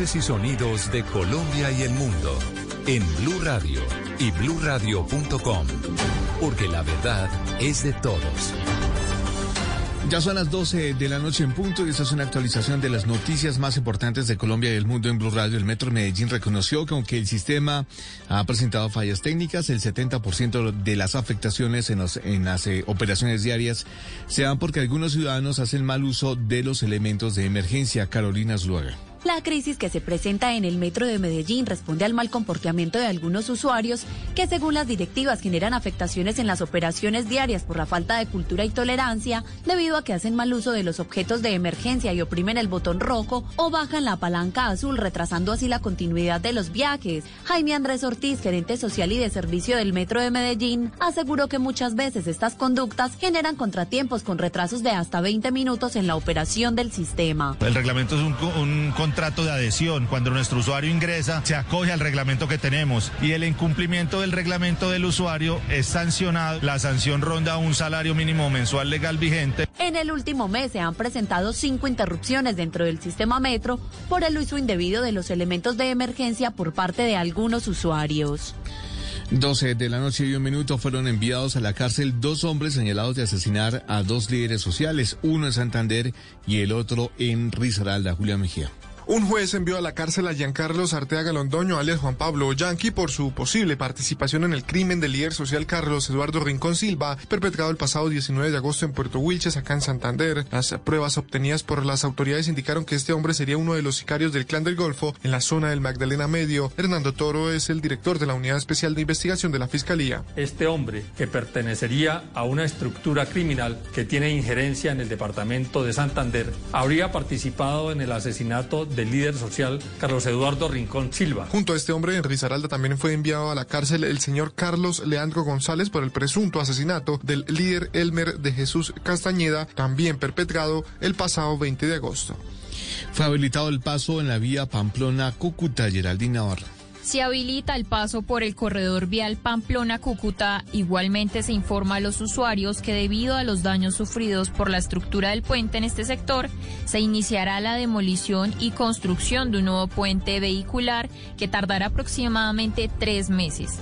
Y sonidos de Colombia y el mundo en Blue Radio y bluradio.com, porque la verdad es de todos. Ya son las 12 de la noche en punto y esta es una actualización de las noticias más importantes de Colombia y el mundo en Blue Radio. El Metro Medellín reconoció que aunque el sistema ha presentado fallas técnicas, el 70% de las afectaciones en, las eh, operaciones diarias se dan porque algunos ciudadanos hacen mal uso de los elementos de emergencia. Carolina Zluaga. La crisis que se presenta en el metro de Medellín responde al mal comportamiento de algunos usuarios que según las directivas generan afectaciones en las operaciones diarias por la falta de cultura y tolerancia debido a que hacen mal uso de los objetos de emergencia y oprimen el botón rojo o bajan la palanca azul retrasando así la continuidad de los viajes. Jaime Andrés Ortiz, gerente social y de servicio del metro de Medellín, aseguró que muchas veces estas conductas generan contratiempos con retrasos de hasta 20 minutos en la operación del sistema. El reglamento es un, un contrato de adhesión. Cuando nuestro usuario ingresa, se acoge al reglamento que tenemos y el incumplimiento del reglamento del usuario es sancionado. La sanción ronda un salario mínimo mensual legal vigente. En el último mes se han presentado cinco interrupciones dentro del sistema metro por el uso indebido de los elementos de emergencia por parte de algunos usuarios. 12 de la noche y un minuto fueron enviados a la cárcel dos hombres señalados de asesinar a dos líderes sociales, uno en Santander y el otro en Risaralda, Julia Mejía. Un juez envió a la cárcel a Giancarlos Arteaga Londoño, alias Juan Pablo Yanqui, por su posible participación en el crimen del líder social Carlos Eduardo Rincón Silva, perpetrado el pasado 19 de agosto en Puerto Wilches, acá en Santander. Las pruebas obtenidas por las autoridades indicaron que este hombre sería uno de los sicarios del Clan del Golfo en la zona del Magdalena Medio. Hernando Toro es el director de la Unidad Especial de Investigación de la Fiscalía. Este hombre, que pertenecería a una estructura criminal que tiene injerencia en el departamento de Santander, habría participado en el asesinato de del líder social Carlos Eduardo Rincón Silva. Junto a este hombre, en Risaralda también fue enviado a la cárcel el señor Carlos Leandro González por el presunto asesinato del líder Elmer de Jesús Castañeda, también perpetrado el pasado 20 de agosto. Fue habilitado el paso en la vía Pamplona-Cúcuta, Geraldina Navarro. Se habilita el paso por el corredor vial Pamplona-Cúcuta. Igualmente se informa a los usuarios que debido a los daños sufridos por la estructura del puente en este sector, se iniciará la demolición y construcción de un nuevo puente vehicular que tardará aproximadamente tres meses.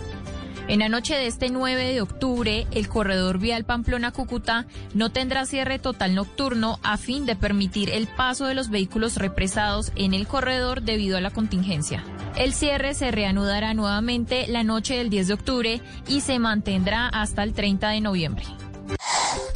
En la noche de este 9 de octubre, el corredor vial Pamplona-Cúcuta no tendrá cierre total nocturno a fin de permitir el paso de los vehículos represados en el corredor debido a la contingencia. El cierre se reanudará nuevamente la noche del 10 de octubre y se mantendrá hasta el 30 de noviembre.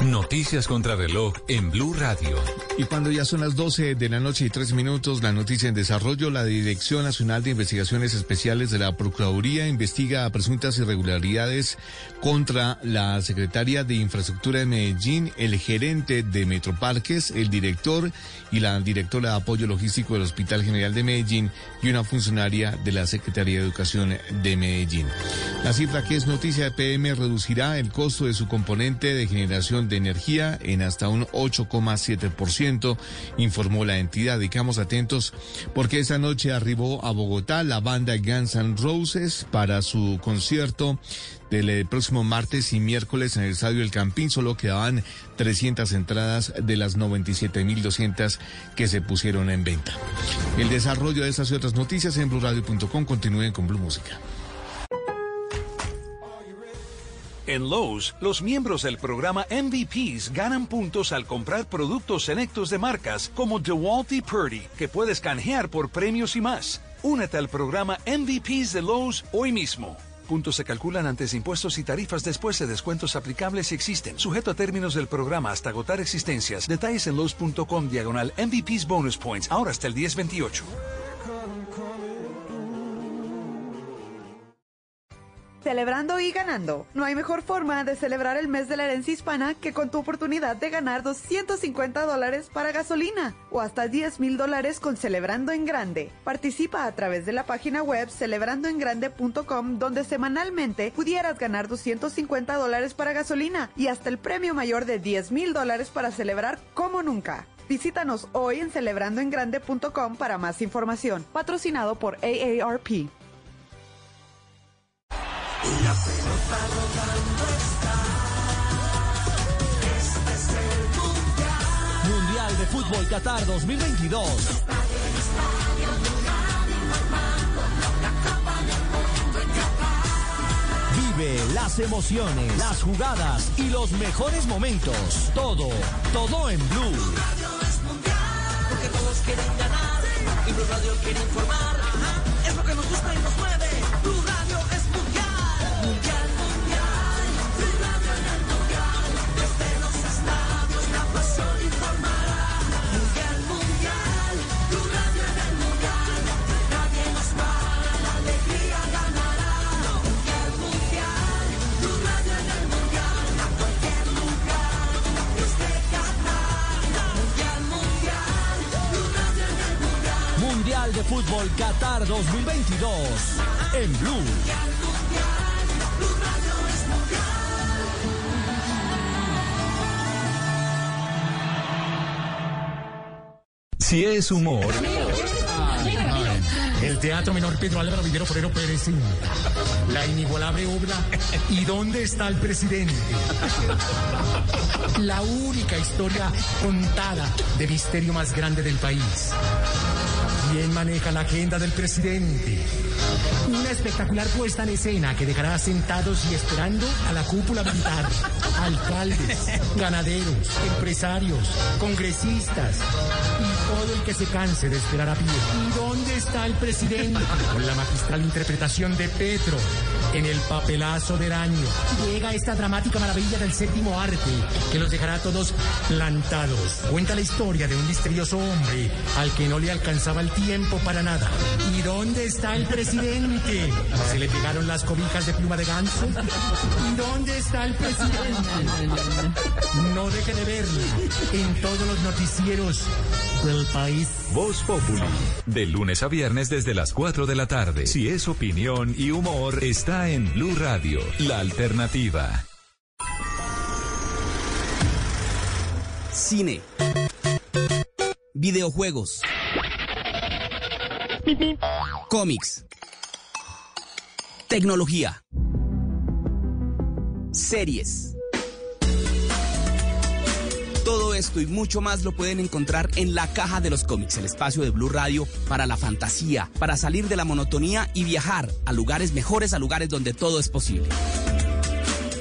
Noticias contra reloj en Blue Radio. Y cuando ya son las 12 de la noche y 3 minutos, la noticia en desarrollo, la Dirección Nacional de Investigaciones Especiales de la Procuraduría investiga presuntas irregularidades contra la secretaria de Infraestructura de Medellín, el gerente de Metroparques, el director y la directora de apoyo logístico del Hospital General de Medellín y una funcionaria de la Secretaría de Educación de Medellín. La cifra que es noticia de PM reducirá el costo de su componente de generación de energía en hasta un 8,7%, informó la entidad. Dedicamos atentos porque esta noche arribó a Bogotá la banda Guns N' Roses para su concierto del eh, próximo martes y miércoles en el Estadio El Campín. Solo quedaban 300 entradas de las 97.200 que se pusieron en venta. El desarrollo de estas y otras noticias en BlueRadio.com. Continúen con Blue Música. En Lowe's, los miembros del programa MVPs ganan puntos al comprar productos selectos de marcas como DeWalt y Purdy, que puedes canjear por premios y más. Únete al programa MVPs de Lowe's hoy mismo. Puntos se calculan antes de impuestos y tarifas después de descuentos aplicables si existen. Sujeto a términos del programa hasta agotar existencias. Detalles en los.com diagonal MVP's Bonus Points. Ahora hasta el 1028. Celebrando y ganando. No hay mejor forma de celebrar el mes de la herencia hispana que con tu oportunidad de ganar 250 dólares para gasolina o hasta 10 mil dólares con Celebrando en Grande. Participa a través de la página web celebrandoengrande.com donde semanalmente pudieras ganar 250 dólares para gasolina y hasta el premio mayor de 10 mil dólares para celebrar como nunca. Visítanos hoy en celebrandoengrande.com para más información. Patrocinado por AARP. La pelota rodando está. Este es el mundial. Mundial de Fútbol Qatar 2022. Vive las emociones, las jugadas y los mejores momentos. Todo, todo en Blue. Radio es mundial. Porque todos quieren ganar. Y Blue Radio quiere informar. Ajá, es lo que nos gusta y nos mueve. De Fútbol Qatar 2022. En Blue. Si es humor, El Teatro Menor Pedro Álvaro Vivero Forero presenta la inigualable obra ¿Y dónde está el presidente? La única historia contada de misterio más grande del país. ¿Quién maneja la agenda del presidente? Una espectacular puesta en escena que dejará sentados y esperando a la cúpula militar, alcaldes, ganaderos, empresarios, congresistas y todo el que se canse de esperar a pie. ¿Y dónde está el presidente? Con la magistral interpretación de Petro en el papelazo del año. Llega esta dramática maravilla del séptimo arte que los dejará todos plantados. Cuenta la historia de un misterioso hombre al que no le alcanzaba el tiempo para nada. ¿Y dónde está el presidente? ¿Se le pegaron las cobijas de pluma de ganso? ¿Y dónde está el presidente? No deje de verla en todos los noticieros del país. Voz Populi. De lunes a viernes desde las 4 de la tarde. Si es opinión y humor, está en Blue Radio, la alternativa. Cine. Videojuegos. Cómics. Tecnología. Series. Esto y mucho más lo pueden encontrar en la caja de los cómics, el espacio de Blue Radio para la fantasía, para salir de la monotonía y viajar a lugares mejores, a lugares donde todo es posible.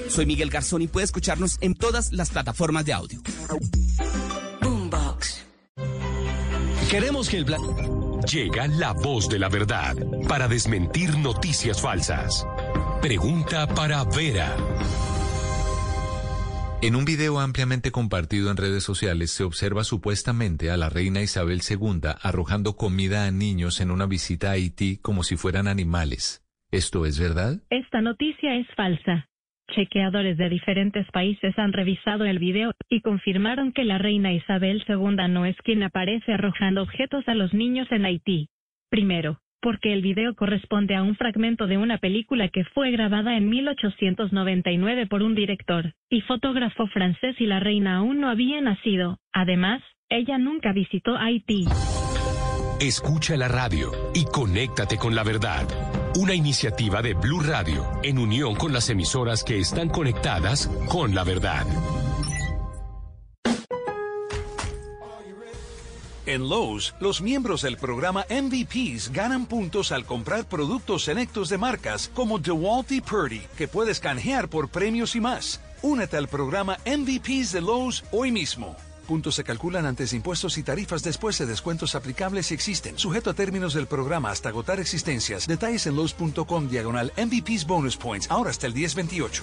Soy Miguel Garzón y puede escucharnos en todas las plataformas de audio. Boombox. Queremos que el plan... Llega la voz de la verdad para desmentir noticias falsas. Pregunta para Vera. En un video ampliamente compartido en redes sociales se observa supuestamente a la reina Isabel II arrojando comida a niños en una visita a Haití como si fueran animales. ¿Esto es verdad? Esta noticia es falsa. Chequeadores de diferentes países han revisado el video y confirmaron que la reina Isabel II no es quien aparece arrojando objetos a los niños en Haití. Primero, porque el video corresponde a un fragmento de una película que fue grabada en 1899 por un director y fotógrafo francés y la reina aún no había nacido. Además, ella nunca visitó Haití. Escucha la radio y conéctate con la verdad. Una iniciativa de Blue Radio en unión con las emisoras que están conectadas con la verdad. En Lowe's, los miembros del programa MVPs ganan puntos al comprar productos selectos de marcas como DeWalt y Purdy, que puedes canjear por premios y más. Únete al programa MVPs de Lowe's hoy mismo. Puntos se calculan antes de impuestos y tarifas después de descuentos aplicables si existen. Sujeto a términos del programa hasta agotar existencias. Detalles en los.com diagonal MVPs Bonus Points. Ahora hasta el 1028.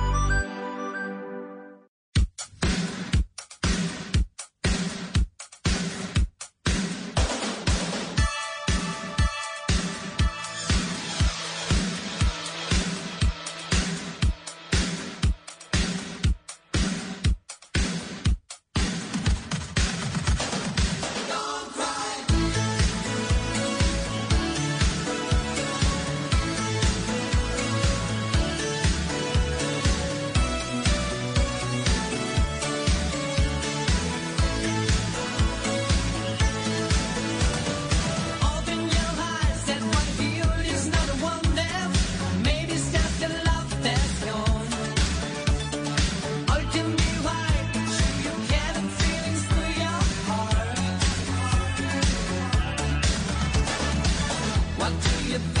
do you think?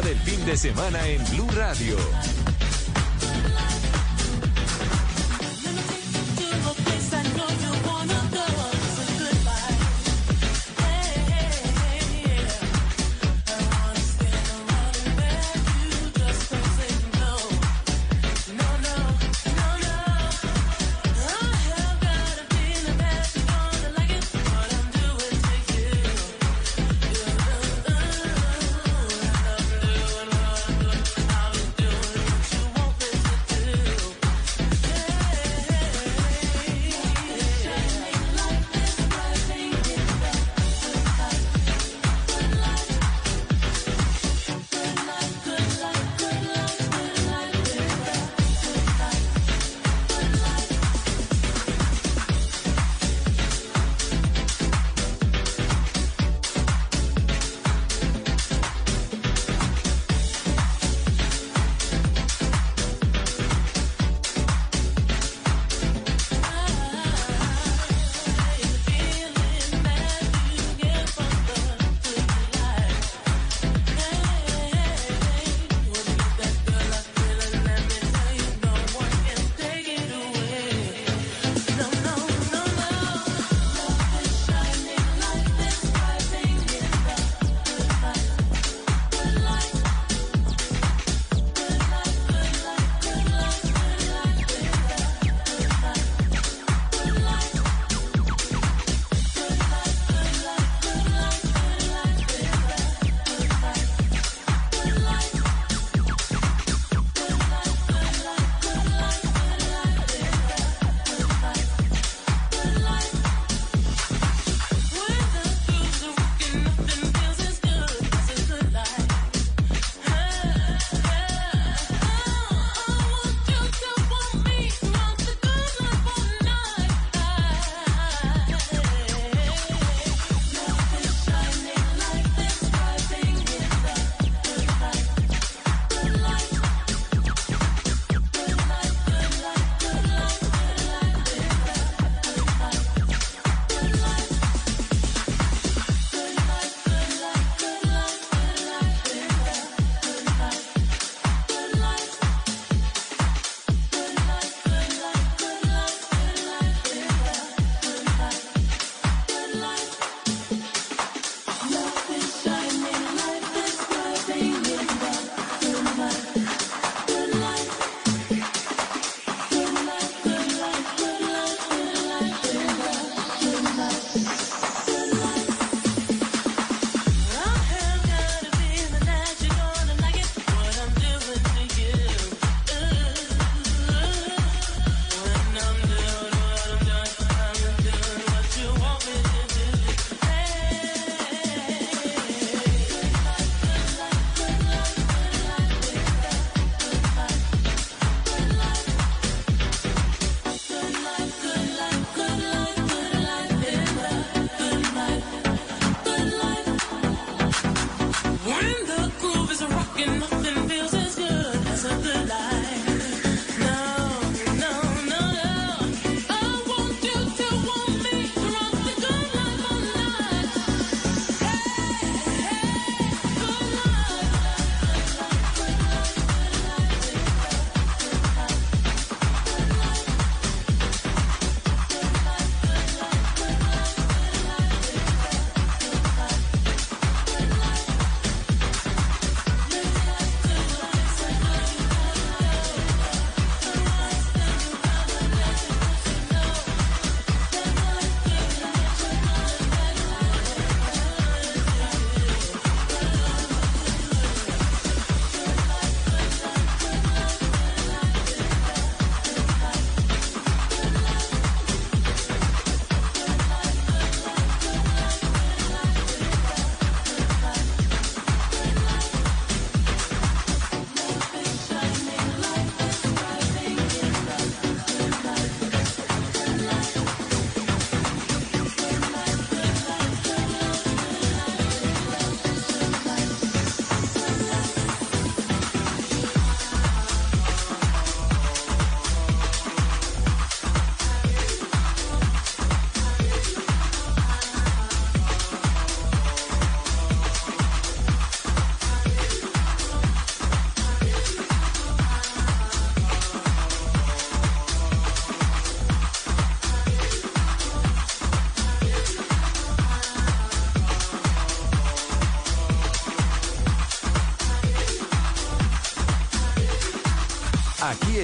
Del fin de semana en Blue Radio.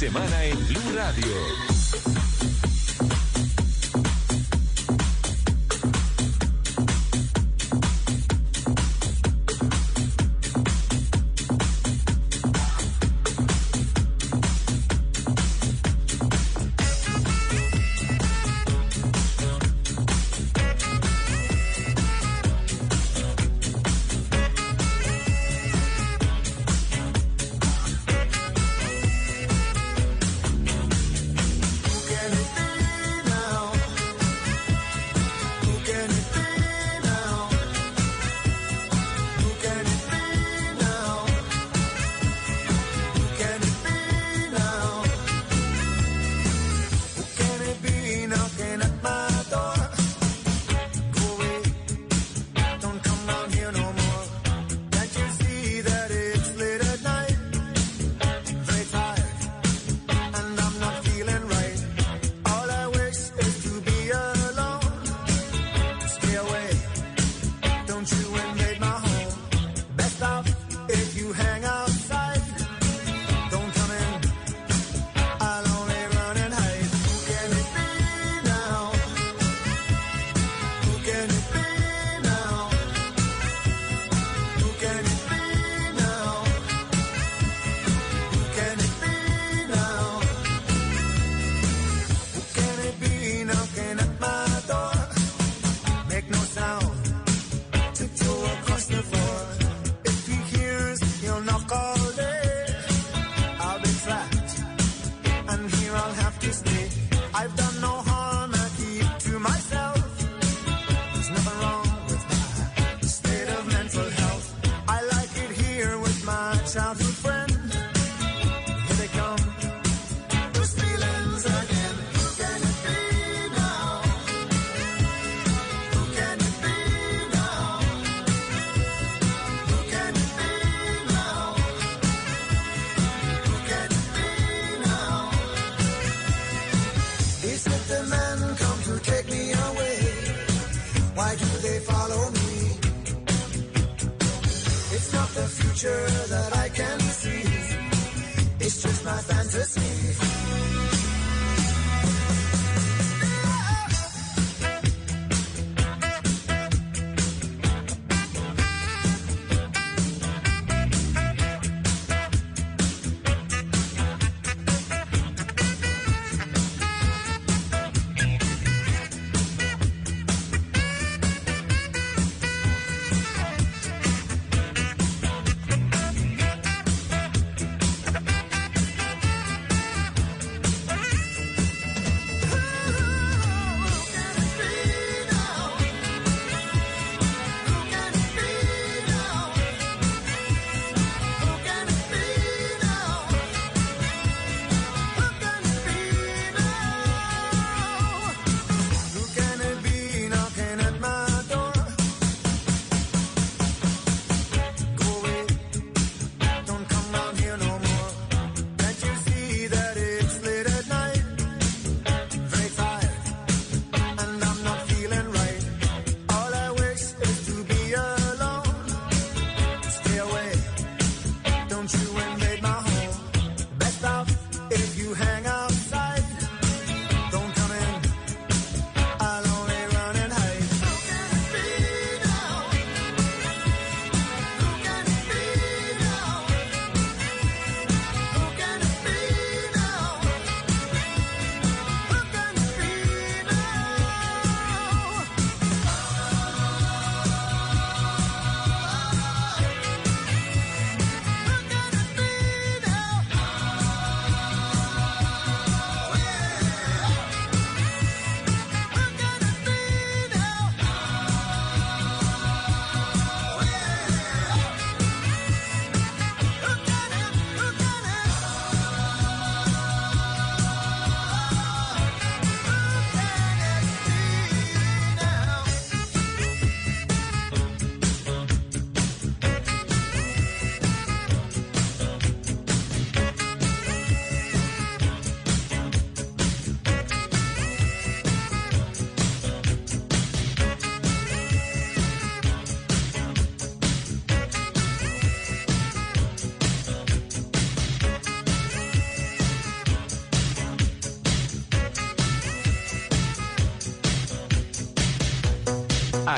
Semana en Blue Radio.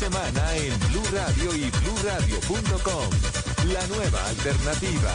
Semana en Blue Radio y BlueRadio.com. La nueva alternativa.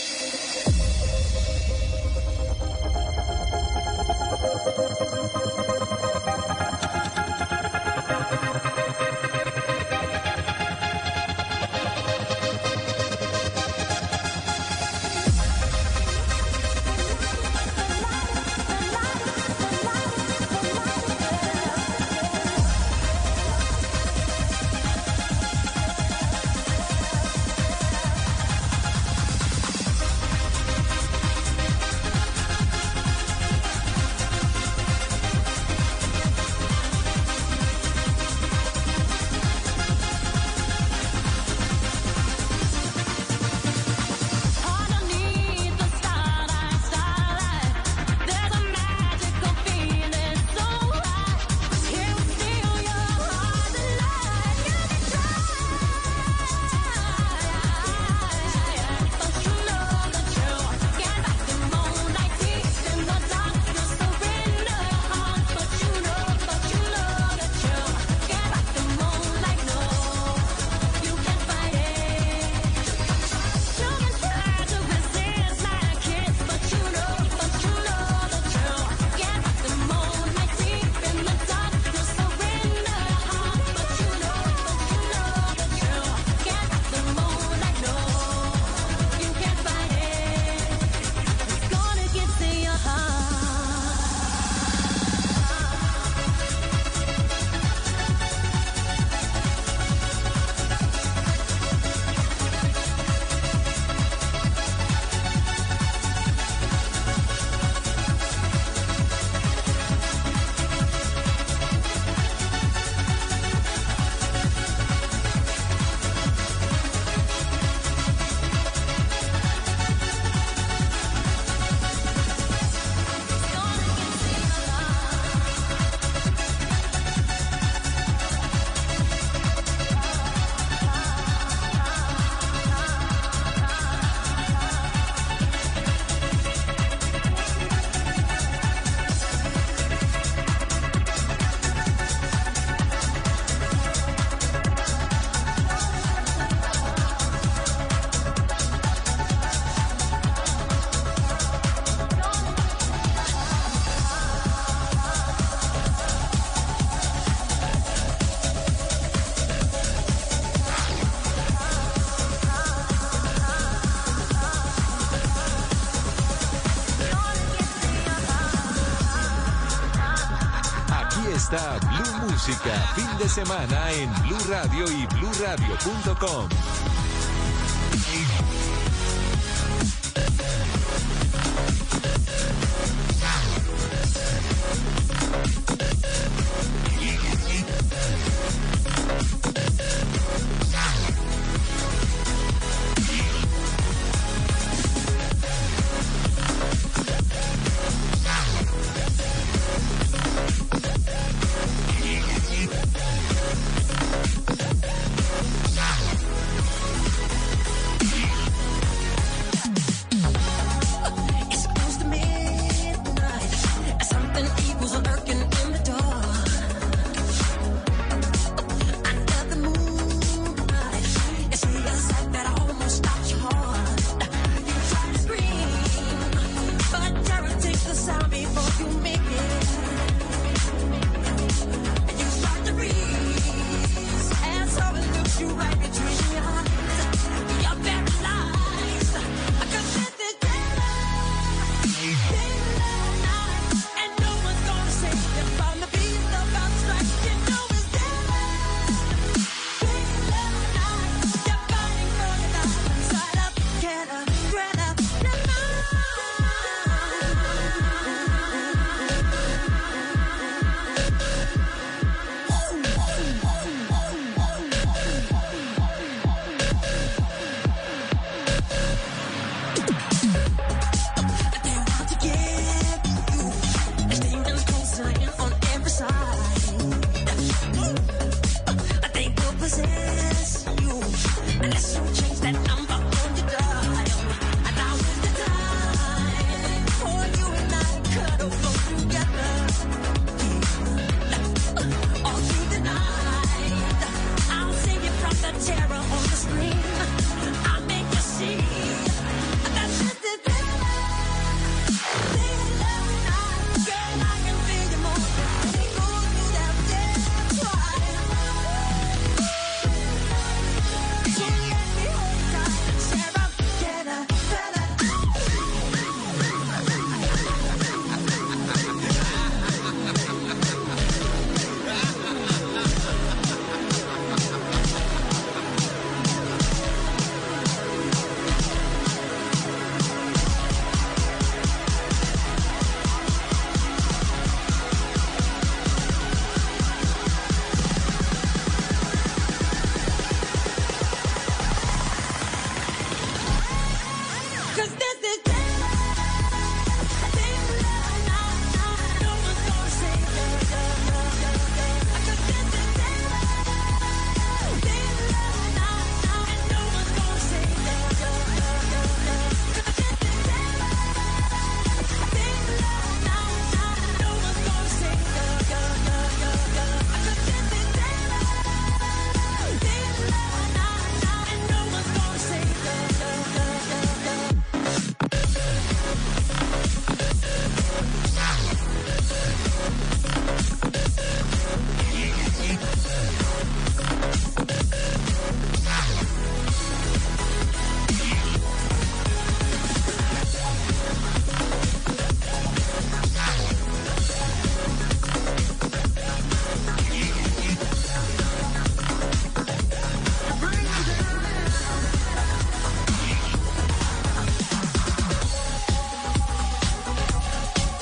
música. Fin de semana en Blue Radio y BlueRadio.com.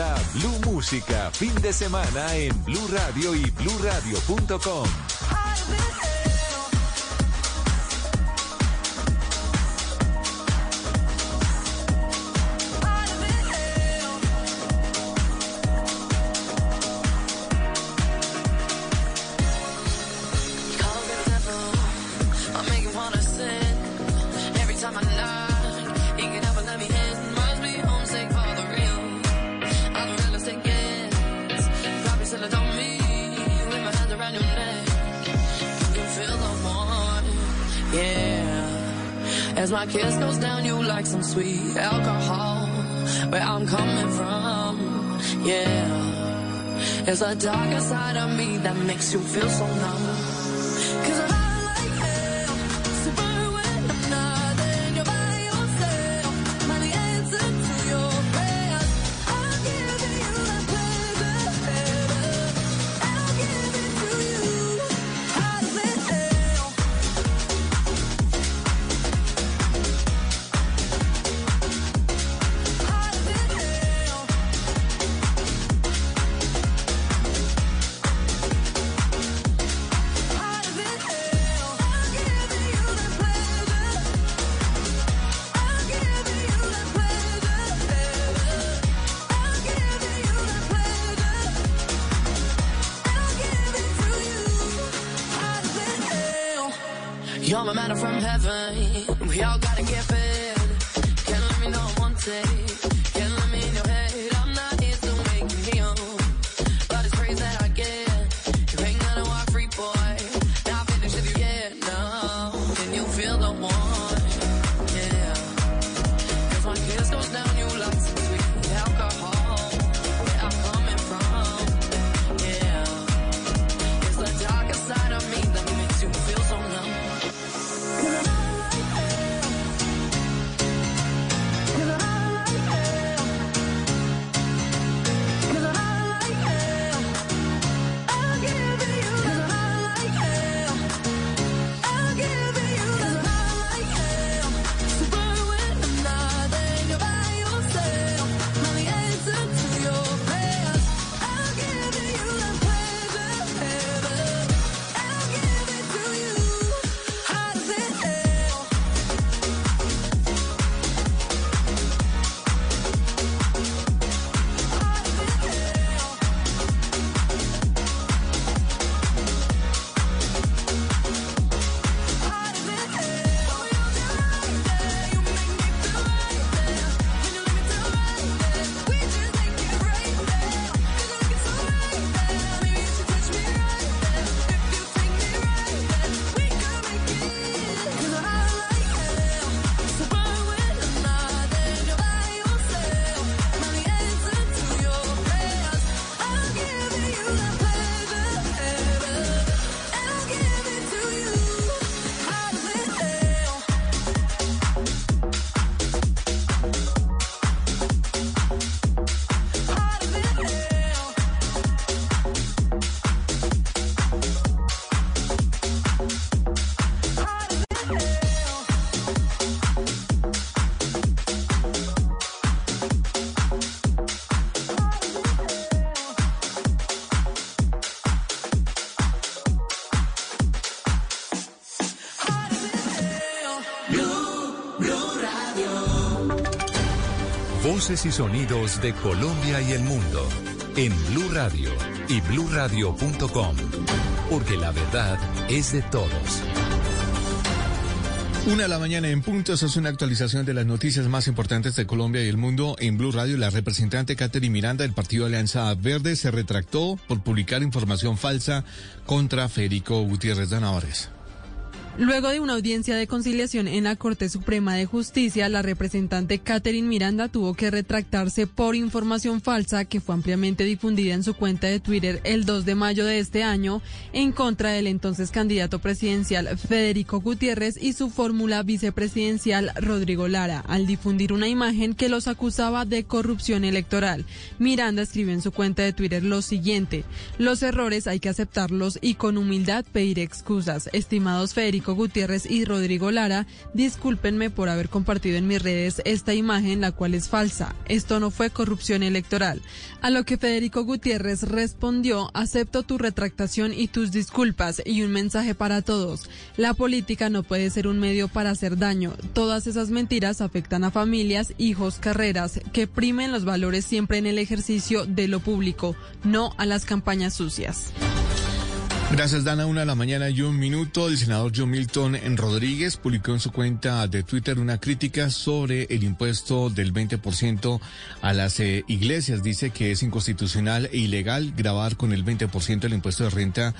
Está Blue Música, fin de semana en Blue Radio y bluradio.com. Time I knock, As my kiss goes down, you like some sweet alcohol. Where I'm coming from. Yeah. It's a darker side of me that makes you feel so numb. Y sonidos de Colombia y el mundo en Blue Radio y bluradio.com, porque la verdad es de todos. Una de la mañana en punto, es una actualización de las noticias más importantes de Colombia y el mundo en Blue Radio. La representante Catherine Miranda del Partido Alianza Verde se retractó por publicar información falsa contra Federico Gutiérrez de Navarres. Luego de una audiencia de conciliación en la Corte Suprema de Justicia, la representante Catherine Miranda tuvo que retractarse por información falsa que fue ampliamente difundida en su cuenta de Twitter el 2 de mayo de este año en contra del entonces candidato presidencial Federico Gutiérrez y su fórmula vicepresidencial Rodrigo Lara, al difundir una imagen que los acusaba de corrupción electoral. Miranda escribió en su cuenta de Twitter lo siguiente, los errores hay que aceptarlos y con humildad pedir excusas. Estimados Federico Federico Gutiérrez y Rodrigo Lara, discúlpenme por haber compartido en mis redes esta imagen, la cual es falsa. Esto no fue corrupción electoral. A lo que Federico Gutiérrez respondió, acepto tu retractación y tus disculpas y un mensaje para todos. La política no puede ser un medio para hacer daño. Todas esas mentiras afectan a familias, hijos, carreras, que primen los valores siempre en el ejercicio de lo público, no a las campañas sucias. Gracias, Dana. Una de la mañana y un minuto. El senador John Milton Rodríguez publicó en su cuenta de Twitter una crítica sobre el impuesto del 20% a las eh, iglesias. Dice que es inconstitucional e ilegal grabar con el 20% del impuesto de renta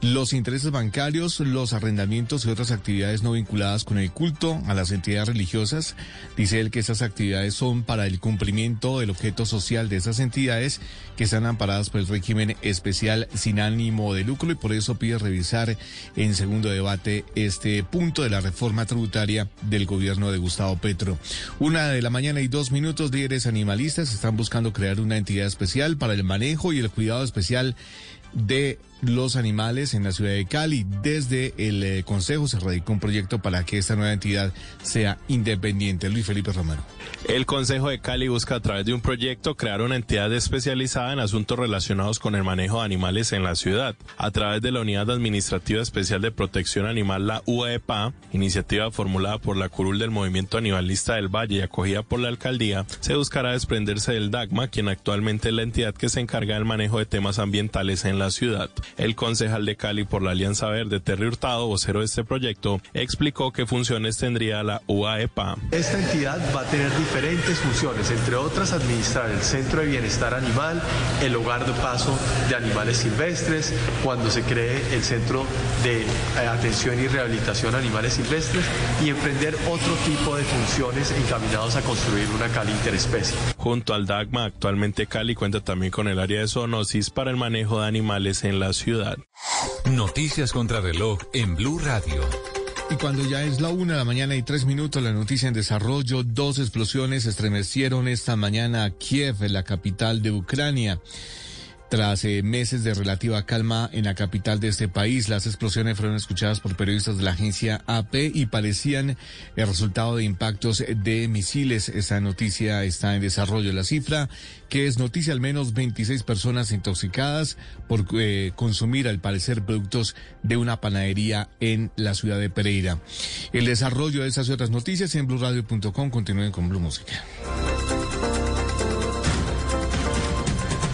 los intereses bancarios, los arrendamientos y otras actividades no vinculadas con el culto a las entidades religiosas. Dice él que esas actividades son para el cumplimiento del objeto social de esas entidades que están amparadas por el régimen especial sin ánimo de lucro y por eso pide revisar en segundo debate este punto de la reforma tributaria del gobierno de Gustavo Petro. Una de la mañana y dos minutos, líderes animalistas están buscando crear una entidad especial para el manejo y el cuidado especial de los animales en la ciudad de Cali. Desde el eh, Consejo se radicó un proyecto para que esta nueva entidad sea independiente. Luis Felipe Romero. El Consejo de Cali busca a través de un proyecto crear una entidad especializada en asuntos relacionados con el manejo de animales en la ciudad. A través de la Unidad Administrativa Especial de Protección Animal, la UEPA, iniciativa formulada por la curul del Movimiento Animalista del Valle y acogida por la alcaldía, se buscará desprenderse del DAGMA, quien actualmente es la entidad que se encarga del manejo de temas ambientales en la ciudad. El concejal de Cali por la Alianza Verde, Terry Hurtado, vocero de este proyecto, explicó qué funciones tendría la UAEPA. Esta entidad va a tener diferentes funciones, entre otras administrar el Centro de Bienestar Animal, el hogar de paso de animales silvestres, cuando se cree el Centro de eh, Atención y Rehabilitación a Animales Silvestres y emprender otro tipo de funciones encaminados a construir una Cali interespecie. Junto al DAGMA, actualmente Cali cuenta también con el área de zoonosis para el manejo de animales en la ciudad. Noticias contra reloj en Blue Radio. Y cuando ya es la una de la mañana y tres minutos, la noticia en desarrollo, dos explosiones estremecieron esta mañana a Kiev, la capital de Ucrania. Tras eh, meses de relativa calma en la capital de este país, las explosiones fueron escuchadas por periodistas de la agencia AP y parecían el resultado de impactos de misiles. Esta noticia está en desarrollo. La cifra, que es noticia, al menos 26 personas intoxicadas por eh, consumir, al parecer, productos de una panadería en la ciudad de Pereira. El desarrollo de esas y otras noticias en blueradio.com. Continúen con Blue Música.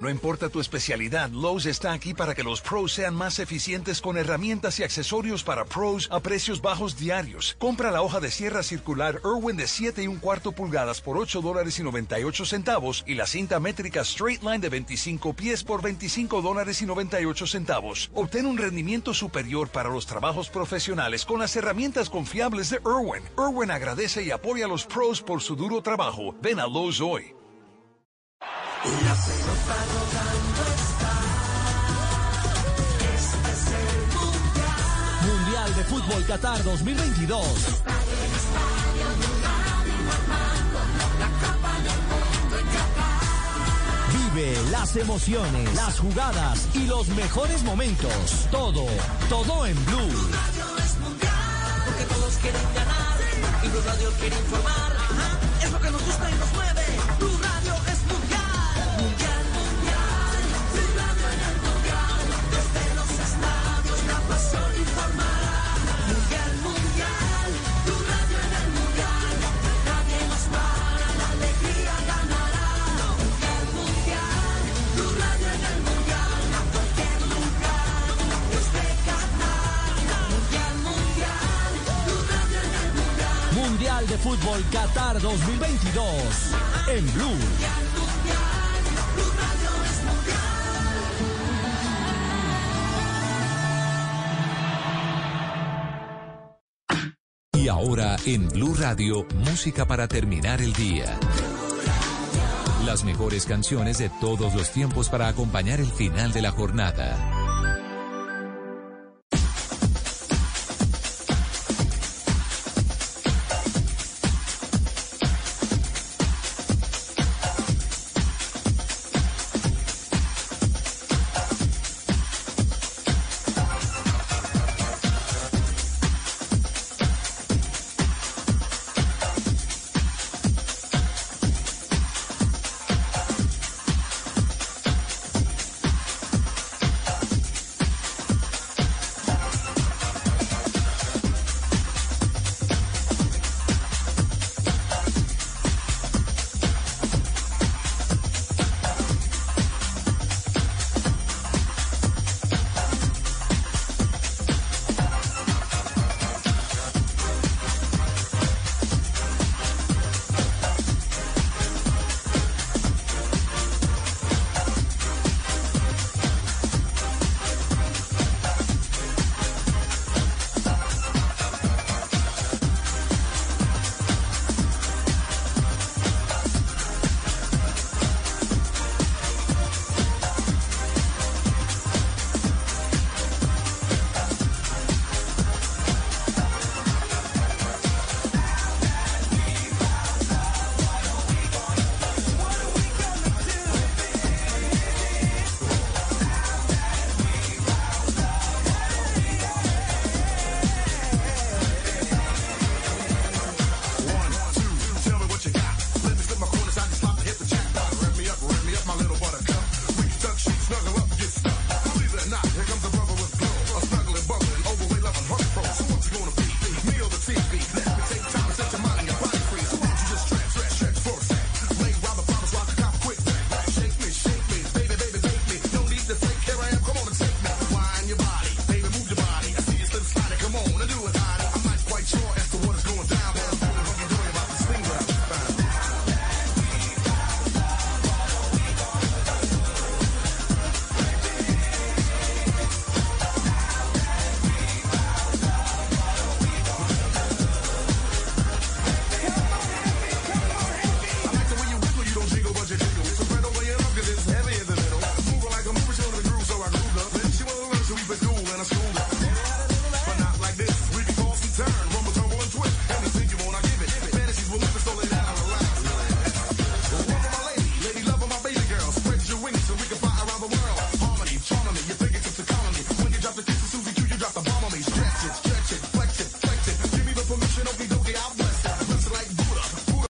No importa tu especialidad, Lowe's está aquí para que los pros sean más eficientes con herramientas y accesorios para pros a precios bajos diarios. Compra la hoja de sierra circular Irwin de 7 y un cuarto pulgadas por 8 dólares y 98 centavos y la cinta métrica Straight Line de 25 pies por 25 dólares y 98 centavos. Obtén un rendimiento superior para los trabajos profesionales con las herramientas confiables de Irwin. Irwin agradece y apoya a los pros por su duro trabajo. Ven a Lowe's hoy. La pelota rodando está. Este es el mundial. Mundial de Fútbol Qatar 2022. Está en el estadio la Copa del Mundo en Qatar. Vive las emociones, las jugadas y los mejores momentos. Todo, todo en Blue. Blue Radio es mundial porque todos quieren ganar y Blue Radio quiere informar. Ajá, es lo que nos gusta y nos Fútbol Qatar 2022 en Blue. Y ahora en Blue Radio, música para terminar el día. Las mejores canciones de todos los tiempos para acompañar el final de la jornada.